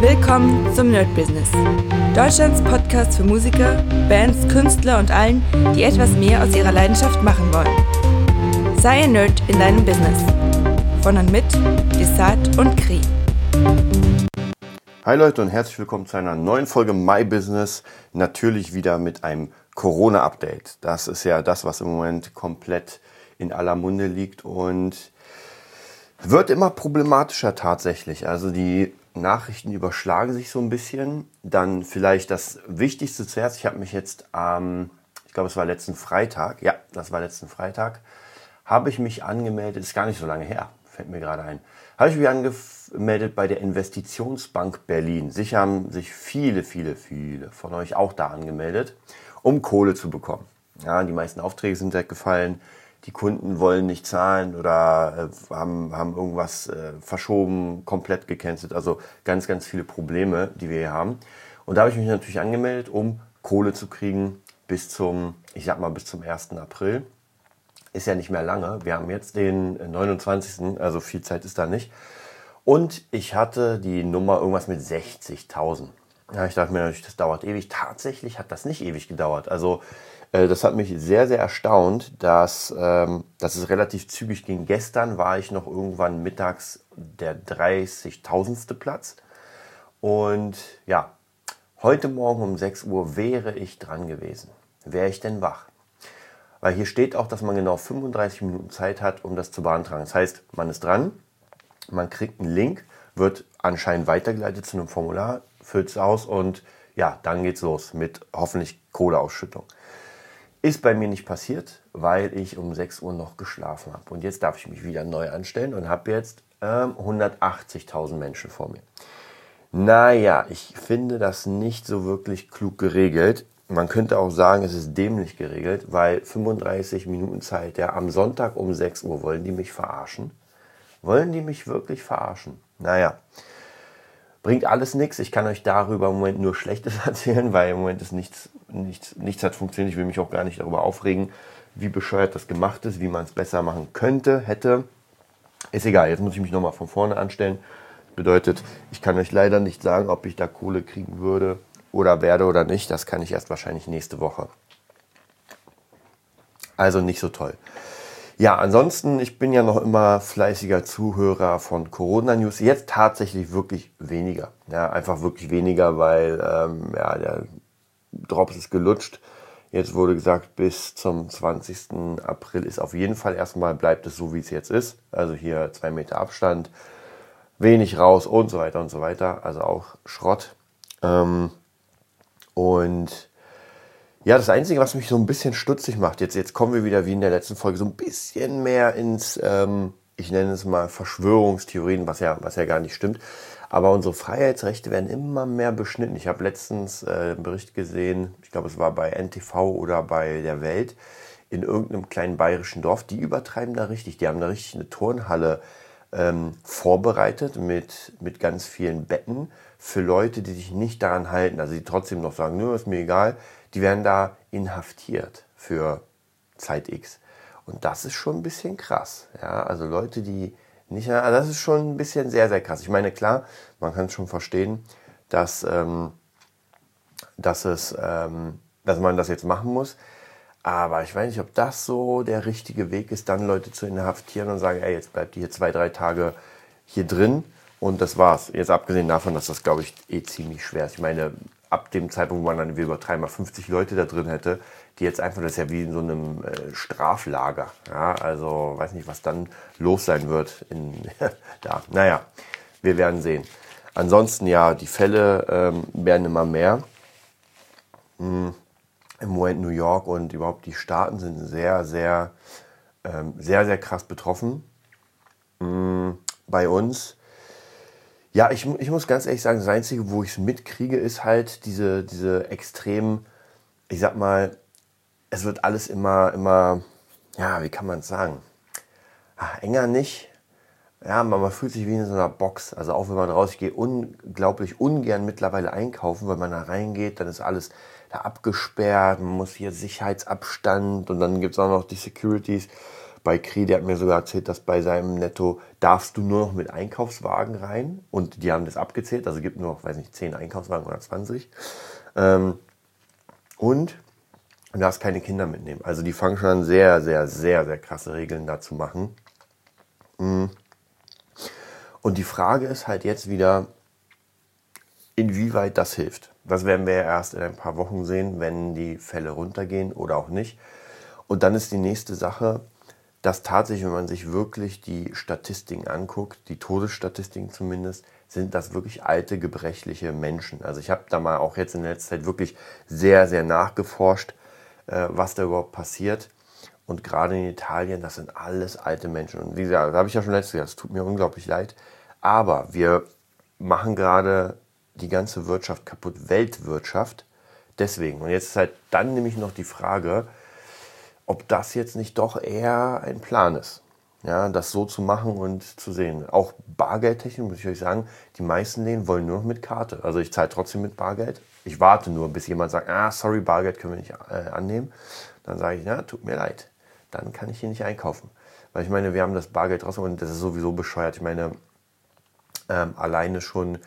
Willkommen zum Nerd Business. Deutschlands Podcast für Musiker, Bands, Künstler und allen, die etwas mehr aus ihrer Leidenschaft machen wollen. Sei ein Nerd in deinem Business. Von und mit Desart und Kri. Hi Leute und herzlich willkommen zu einer neuen Folge My Business. Natürlich wieder mit einem Corona-Update. Das ist ja das, was im Moment komplett in aller Munde liegt und wird immer problematischer tatsächlich. Also die Nachrichten überschlagen sich so ein bisschen. Dann vielleicht das Wichtigste zuerst. Ich habe mich jetzt am, ähm, ich glaube, es war letzten Freitag, ja, das war letzten Freitag, habe ich mich angemeldet, ist gar nicht so lange her, fällt mir gerade ein, habe ich mich angemeldet bei der Investitionsbank Berlin. Sicher haben sich viele, viele, viele von euch auch da angemeldet, um Kohle zu bekommen. Ja, die meisten Aufträge sind weggefallen die Kunden wollen nicht zahlen oder äh, haben, haben irgendwas äh, verschoben, komplett gecancelt. Also ganz, ganz viele Probleme, die wir hier haben. Und da habe ich mich natürlich angemeldet, um Kohle zu kriegen bis zum, ich sag mal, bis zum 1. April. Ist ja nicht mehr lange. Wir haben jetzt den 29. Also viel Zeit ist da nicht. Und ich hatte die Nummer irgendwas mit 60.000. Ja, ich dachte mir natürlich, das dauert ewig. Tatsächlich hat das nicht ewig gedauert. Also das hat mich sehr, sehr erstaunt, dass, ähm, dass es relativ zügig ging. Gestern war ich noch irgendwann mittags der 30.000. Platz. Und ja, heute Morgen um 6 Uhr wäre ich dran gewesen. Wäre ich denn wach? Weil hier steht auch, dass man genau 35 Minuten Zeit hat, um das zu beantragen. Das heißt, man ist dran, man kriegt einen Link, wird anscheinend weitergeleitet zu einem Formular, füllt es aus und ja, dann geht's los mit hoffentlich Kohleausschüttung. Ist bei mir nicht passiert, weil ich um 6 Uhr noch geschlafen habe. Und jetzt darf ich mich wieder neu anstellen und habe jetzt ähm, 180.000 Menschen vor mir. Naja, ich finde das nicht so wirklich klug geregelt. Man könnte auch sagen, es ist dämlich geregelt, weil 35 Minuten Zeit, ja, am Sonntag um 6 Uhr wollen die mich verarschen. Wollen die mich wirklich verarschen? Naja, Bringt alles nichts. Ich kann euch darüber im Moment nur Schlechtes erzählen, weil im Moment ist nichts, nichts, nichts hat funktioniert. Ich will mich auch gar nicht darüber aufregen, wie bescheuert das gemacht ist, wie man es besser machen könnte, hätte. Ist egal, jetzt muss ich mich nochmal von vorne anstellen. Bedeutet, ich kann euch leider nicht sagen, ob ich da Kohle kriegen würde oder werde oder nicht. Das kann ich erst wahrscheinlich nächste Woche. Also nicht so toll. Ja, ansonsten, ich bin ja noch immer fleißiger Zuhörer von Corona News. Jetzt tatsächlich wirklich weniger. Ja, einfach wirklich weniger, weil ähm, ja, der Drops ist gelutscht. Jetzt wurde gesagt, bis zum 20. April ist auf jeden Fall erstmal, bleibt es so, wie es jetzt ist. Also hier zwei Meter Abstand, wenig raus und so weiter und so weiter. Also auch Schrott. Ähm, und ja, das Einzige, was mich so ein bisschen stutzig macht, jetzt, jetzt kommen wir wieder wie in der letzten Folge so ein bisschen mehr ins, ähm, ich nenne es mal Verschwörungstheorien, was ja, was ja gar nicht stimmt. Aber unsere Freiheitsrechte werden immer mehr beschnitten. Ich habe letztens äh, einen Bericht gesehen, ich glaube, es war bei NTV oder bei der Welt, in irgendeinem kleinen bayerischen Dorf. Die übertreiben da richtig. Die haben da richtig eine Turnhalle ähm, vorbereitet mit, mit ganz vielen Betten für Leute, die sich nicht daran halten. Also die trotzdem noch sagen, nö, ist mir egal die werden da inhaftiert für Zeit X. Und das ist schon ein bisschen krass. Ja, also Leute, die nicht, also das ist schon ein bisschen sehr, sehr krass. Ich meine, klar, man kann es schon verstehen, dass, ähm, dass, es, ähm, dass man das jetzt machen muss. Aber ich weiß nicht, ob das so der richtige Weg ist, dann Leute zu inhaftieren und sagen, ey, jetzt bleibt ihr hier zwei, drei Tage hier drin und das war's. Jetzt abgesehen davon, dass das, glaube ich, eh ziemlich schwer ist. Ich meine, ab dem Zeitpunkt, wo man dann, wir übertreiben mal 50 Leute da drin hätte, die jetzt einfach, das ist ja wie in so einem äh, Straflager. Ja, also weiß nicht, was dann los sein wird in, da. Naja, wir werden sehen. Ansonsten ja, die Fälle ähm, werden immer mehr. Hm, Im Moment New York und überhaupt die Staaten sind sehr, sehr, ähm, sehr, sehr krass betroffen. Hm, bei uns ja, ich, ich muss ganz ehrlich sagen, das Einzige, wo ich es mitkriege, ist halt diese, diese extrem, ich sag mal, es wird alles immer, immer, ja, wie kann man es sagen? Ach, enger nicht. Ja, man, man fühlt sich wie in so einer Box. Also auch wenn man raus, ich gehe unglaublich ungern mittlerweile einkaufen, weil man da reingeht, dann ist alles da abgesperrt, man muss hier Sicherheitsabstand und dann gibt es auch noch die Securities bei Kri, der hat mir sogar erzählt, dass bei seinem Netto darfst du nur noch mit Einkaufswagen rein und die haben das abgezählt, also gibt nur noch, weiß nicht, 10 Einkaufswagen oder 20. Ähm, und du darfst keine Kinder mitnehmen. Also die fangen schon an, sehr, sehr, sehr, sehr krasse Regeln da zu machen. Mhm. Und die Frage ist halt jetzt wieder, inwieweit das hilft. Das werden wir erst in ein paar Wochen sehen, wenn die Fälle runtergehen oder auch nicht. Und dann ist die nächste Sache, dass tatsächlich, wenn man sich wirklich die Statistiken anguckt, die Todesstatistiken zumindest, sind das wirklich alte, gebrechliche Menschen. Also ich habe da mal auch jetzt in der letzten Zeit wirklich sehr, sehr nachgeforscht, äh, was da überhaupt passiert. Und gerade in Italien, das sind alles alte Menschen. Und wie gesagt, da habe ich ja schon letztes Jahr, es tut mir unglaublich leid. Aber wir machen gerade die ganze Wirtschaft kaputt, Weltwirtschaft. Deswegen. Und jetzt ist halt dann nämlich noch die Frage, ob das jetzt nicht doch eher ein Plan ist. Ja, das so zu machen und zu sehen. Auch Bargeldtechnik, muss ich euch sagen, die meisten Läden wollen nur noch mit Karte. Also ich zahle trotzdem mit Bargeld. Ich warte nur, bis jemand sagt, ah, sorry, Bargeld können wir nicht äh, annehmen. Dann sage ich, na, tut mir leid. Dann kann ich hier nicht einkaufen. Weil ich meine, wir haben das Bargeld draußen und das ist sowieso bescheuert. Ich meine, ähm, alleine schon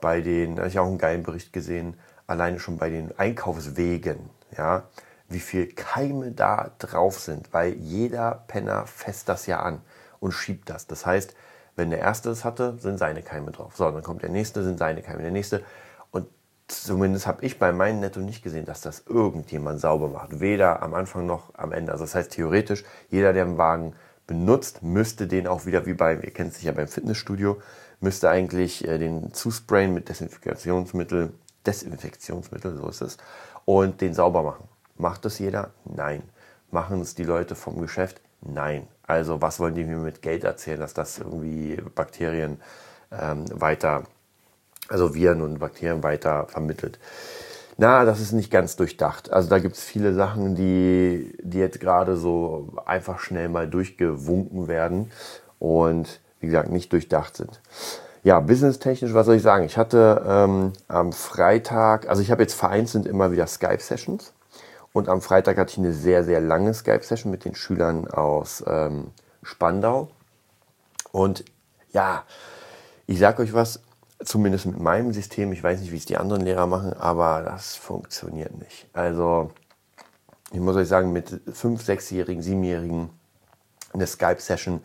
bei den, da habe ich auch einen geilen Bericht gesehen, alleine schon bei den Einkaufswegen, ja, wie viel Keime da drauf sind, weil jeder Penner fässt das ja an und schiebt das. Das heißt, wenn der erste es hatte, sind seine Keime drauf. So, dann kommt der nächste, sind seine Keime, der nächste. Und zumindest habe ich bei meinem Netto nicht gesehen, dass das irgendjemand sauber macht. Weder am Anfang noch am Ende. Also das heißt theoretisch, jeder, der einen Wagen benutzt, müsste den auch wieder wie bei, ihr kennt es ja beim Fitnessstudio, müsste eigentlich äh, den zusprayen mit Desinfektionsmittel, Desinfektionsmittel, so ist es, und den sauber machen. Macht das jeder? Nein. Machen es die Leute vom Geschäft? Nein. Also was wollen die mir mit Geld erzählen, dass das irgendwie Bakterien ähm, weiter, also Viren und Bakterien weiter vermittelt? Na, das ist nicht ganz durchdacht. Also da gibt es viele Sachen, die, die jetzt gerade so einfach schnell mal durchgewunken werden und wie gesagt nicht durchdacht sind. Ja, businesstechnisch, was soll ich sagen? Ich hatte ähm, am Freitag, also ich habe jetzt vereinzelt immer wieder Skype-Sessions und am Freitag hatte ich eine sehr, sehr lange Skype-Session mit den Schülern aus ähm, Spandau. Und ja, ich sage euch was, zumindest mit meinem System, ich weiß nicht, wie es die anderen Lehrer machen, aber das funktioniert nicht. Also, ich muss euch sagen, mit 5-, 6-Jährigen, 7-Jährigen eine Skype-Session,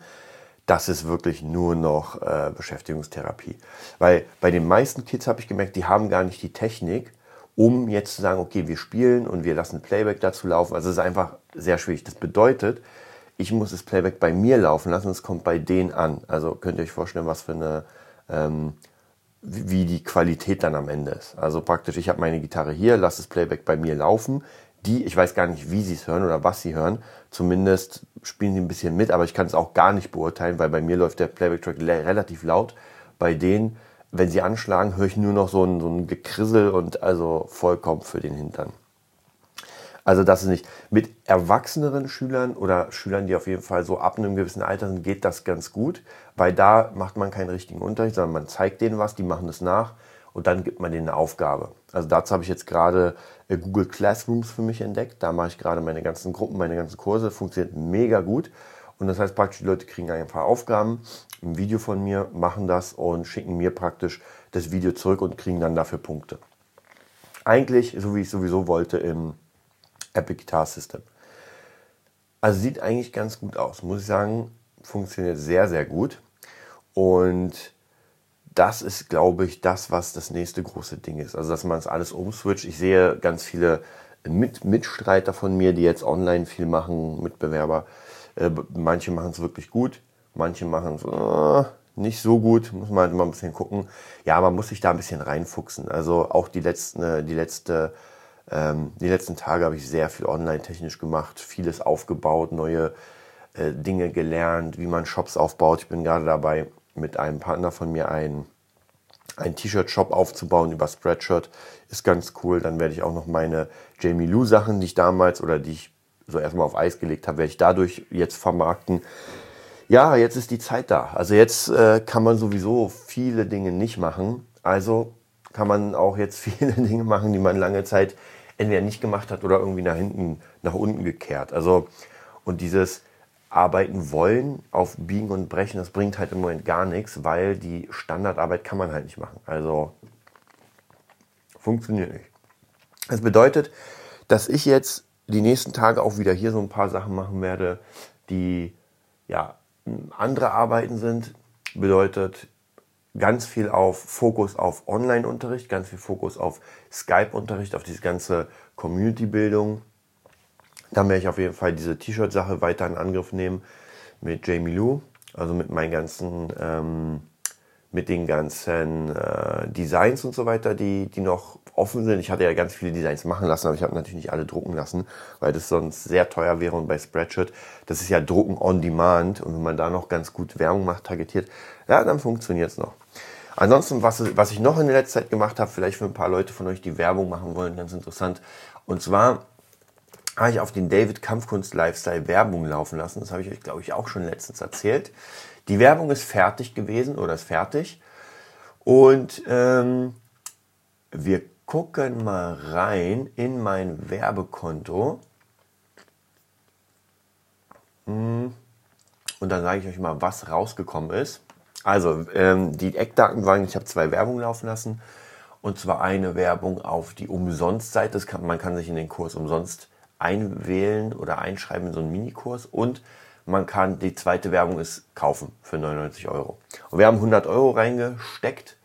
das ist wirklich nur noch äh, Beschäftigungstherapie. Weil bei den meisten Kids habe ich gemerkt, die haben gar nicht die Technik, um jetzt zu sagen, okay, wir spielen und wir lassen Playback dazu laufen. Also es ist einfach sehr schwierig. Das bedeutet, ich muss das Playback bei mir laufen lassen, es kommt bei denen an. Also könnt ihr euch vorstellen, was für eine, ähm, wie die Qualität dann am Ende ist. Also praktisch, ich habe meine Gitarre hier, lasse das Playback bei mir laufen. Die, ich weiß gar nicht, wie sie es hören oder was sie hören. Zumindest spielen sie ein bisschen mit, aber ich kann es auch gar nicht beurteilen, weil bei mir läuft der Playback-Track relativ laut. Bei denen wenn sie anschlagen, höre ich nur noch so ein, so ein Gekrissel und also vollkommen für den Hintern. Also das ist nicht. Mit erwachseneren Schülern oder Schülern, die auf jeden Fall so ab einem gewissen Alter sind, geht das ganz gut, weil da macht man keinen richtigen Unterricht, sondern man zeigt denen was, die machen es nach und dann gibt man denen eine Aufgabe. Also dazu habe ich jetzt gerade äh, Google Classrooms für mich entdeckt. Da mache ich gerade meine ganzen Gruppen, meine ganzen Kurse. Funktioniert mega gut. Und das heißt praktisch, die Leute kriegen einfach Aufgaben, ein Video von mir, machen das und schicken mir praktisch das Video zurück und kriegen dann dafür Punkte. Eigentlich, so wie ich sowieso wollte, im Epic Guitar System. Also sieht eigentlich ganz gut aus, muss ich sagen. Funktioniert sehr, sehr gut. Und das ist, glaube ich, das, was das nächste große Ding ist. Also, dass man es alles umswitcht. Ich sehe ganz viele Mit Mitstreiter von mir, die jetzt online viel machen, Mitbewerber, äh, manche machen es wirklich gut, manche machen es äh, nicht so gut, muss man halt immer ein bisschen gucken. Ja, man muss sich da ein bisschen reinfuchsen. Also auch die letzten, äh, die letzte, ähm, die letzten Tage habe ich sehr viel online technisch gemacht, vieles aufgebaut, neue äh, Dinge gelernt, wie man Shops aufbaut. Ich bin gerade dabei, mit einem Partner von mir einen ein T-Shirt-Shop aufzubauen über Spreadshirt. Ist ganz cool. Dann werde ich auch noch meine Jamie Lou Sachen, die ich damals oder die ich so erstmal auf Eis gelegt habe, werde ich dadurch jetzt vermarkten. Ja, jetzt ist die Zeit da. Also jetzt äh, kann man sowieso viele Dinge nicht machen. Also kann man auch jetzt viele Dinge machen, die man lange Zeit entweder nicht gemacht hat oder irgendwie nach hinten, nach unten gekehrt. Also und dieses arbeiten wollen auf Biegen und Brechen, das bringt halt im Moment gar nichts, weil die Standardarbeit kann man halt nicht machen. Also funktioniert nicht. Das bedeutet, dass ich jetzt die nächsten Tage auch wieder hier so ein paar Sachen machen werde, die ja andere Arbeiten sind. Bedeutet ganz viel auf Fokus auf Online-Unterricht, ganz viel Fokus auf Skype-Unterricht, auf diese ganze Community-Bildung. Dann werde ich auf jeden Fall diese T-Shirt-Sache weiter in Angriff nehmen mit Jamie Lou, also mit meinen ganzen ähm, mit den ganzen äh, Designs und so weiter, die, die noch offen sind. Ich hatte ja ganz viele Designs machen lassen, aber ich habe natürlich nicht alle drucken lassen, weil das sonst sehr teuer wäre. Und bei Spreadshirt, das ist ja Drucken on Demand. Und wenn man da noch ganz gut Werbung macht, targetiert, ja, dann funktioniert es noch. Ansonsten, was, was ich noch in der letzten Zeit gemacht habe, vielleicht für ein paar Leute von euch, die Werbung machen wollen, ganz interessant. Und zwar habe ich auf den David Kampfkunst Lifestyle Werbung laufen lassen. Das habe ich euch, glaube ich, auch schon letztens erzählt. Die Werbung ist fertig gewesen oder ist fertig. Und ähm, wir gucken mal rein in mein Werbekonto. Hm. Und dann sage ich euch mal, was rausgekommen ist. Also, ähm, die Eckdaten waren, ich habe zwei Werbungen laufen lassen. Und zwar eine Werbung auf die Umsonstseite. man kann sich in den Kurs umsonst einwählen oder einschreiben in so einen Minikurs. Und man kann, die zweite Werbung ist kaufen für 99 Euro. Und wir haben 100 Euro reingesteckt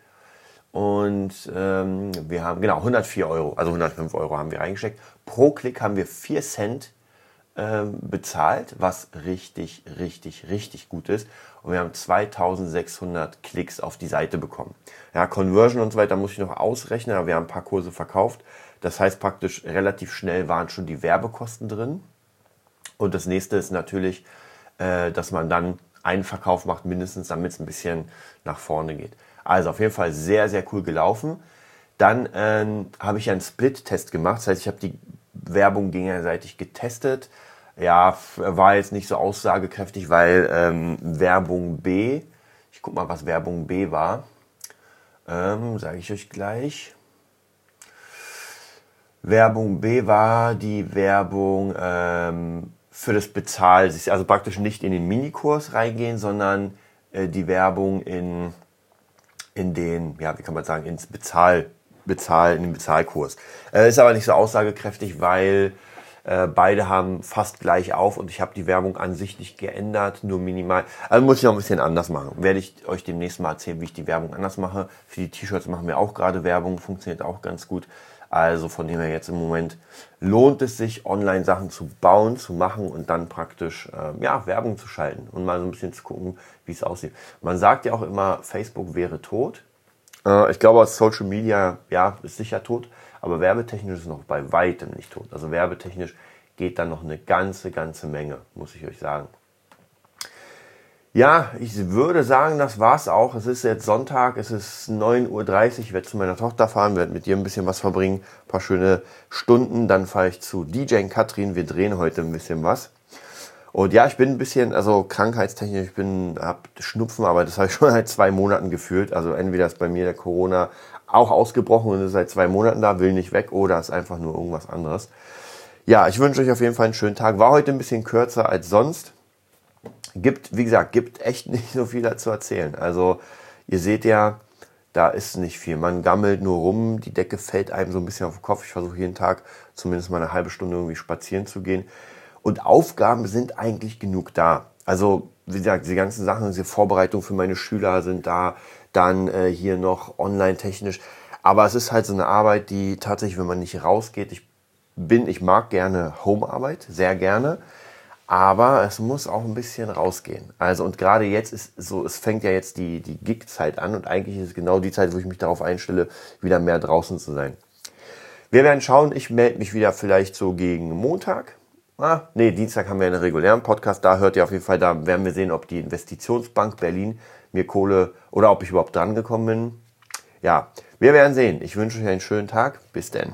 und ähm, wir haben, genau, 104 Euro, also 105 Euro haben wir reingesteckt. Pro Klick haben wir 4 Cent ähm, bezahlt, was richtig, richtig, richtig gut ist. Und wir haben 2600 Klicks auf die Seite bekommen. Ja, Conversion und so weiter muss ich noch ausrechnen, aber wir haben ein paar Kurse verkauft. Das heißt praktisch relativ schnell waren schon die Werbekosten drin. Und das nächste ist natürlich, äh, dass man dann einen Verkauf macht, mindestens, damit es ein bisschen nach vorne geht. Also auf jeden Fall sehr, sehr cool gelaufen. Dann ähm, habe ich einen Split-Test gemacht. Das heißt, ich habe die Werbung gegenseitig getestet. Ja, war jetzt nicht so aussagekräftig, weil ähm, Werbung B, ich guck mal, was Werbung B war. Ähm, Sage ich euch gleich. Werbung B war die Werbung ähm, für das Bezahl, also praktisch nicht in den Minikurs reingehen, sondern äh, die Werbung in, in den, ja, wie kann man sagen, ins Bezahl, Bezahl, in den Bezahlkurs. Äh, ist aber nicht so aussagekräftig, weil äh, beide haben fast gleich auf und ich habe die Werbung an sich nicht geändert, nur minimal. Also muss ich noch ein bisschen anders machen. Werde ich euch demnächst mal erzählen, wie ich die Werbung anders mache. Für die T-Shirts machen wir auch gerade Werbung, funktioniert auch ganz gut. Also von dem her jetzt im Moment lohnt es sich, Online-Sachen zu bauen, zu machen und dann praktisch äh, ja, Werbung zu schalten und mal so ein bisschen zu gucken, wie es aussieht. Man sagt ja auch immer, Facebook wäre tot. Äh, ich glaube, Social Media ja, ist sicher tot, aber werbetechnisch ist noch bei weitem nicht tot. Also werbetechnisch geht da noch eine ganze, ganze Menge, muss ich euch sagen. Ja, ich würde sagen, das war's auch. Es ist jetzt Sonntag, es ist 9.30 Uhr. Ich werde zu meiner Tochter fahren, werde mit ihr ein bisschen was verbringen, ein paar schöne Stunden. Dann fahre ich zu DJ Katrin. Wir drehen heute ein bisschen was. Und ja, ich bin ein bisschen, also krankheitstechnisch, ich bin, hab Schnupfen, aber das habe ich schon seit zwei Monaten gefühlt. Also entweder ist bei mir der Corona auch ausgebrochen und ist seit zwei Monaten da, will nicht weg, oder ist einfach nur irgendwas anderes. Ja, ich wünsche euch auf jeden Fall einen schönen Tag. War heute ein bisschen kürzer als sonst gibt, wie gesagt, gibt echt nicht so viel dazu erzählen. Also ihr seht ja, da ist nicht viel. Man gammelt nur rum, die Decke fällt einem so ein bisschen auf den Kopf. Ich versuche jeden Tag zumindest mal eine halbe Stunde irgendwie spazieren zu gehen. Und Aufgaben sind eigentlich genug da. Also, wie gesagt, die ganzen Sachen, diese Vorbereitung für meine Schüler sind da, dann äh, hier noch online technisch. Aber es ist halt so eine Arbeit, die tatsächlich, wenn man nicht rausgeht, ich bin, ich mag gerne Homearbeit, sehr gerne aber es muss auch ein bisschen rausgehen. Also und gerade jetzt ist so, es fängt ja jetzt die, die Gig-Zeit an und eigentlich ist es genau die Zeit, wo ich mich darauf einstelle, wieder mehr draußen zu sein. Wir werden schauen, ich melde mich wieder vielleicht so gegen Montag. Ah, nee, Dienstag haben wir einen regulären Podcast, da hört ihr auf jeden Fall, da werden wir sehen, ob die Investitionsbank Berlin mir Kohle oder ob ich überhaupt dran gekommen bin. Ja, wir werden sehen. Ich wünsche euch einen schönen Tag. Bis denn.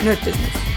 Nerd Business.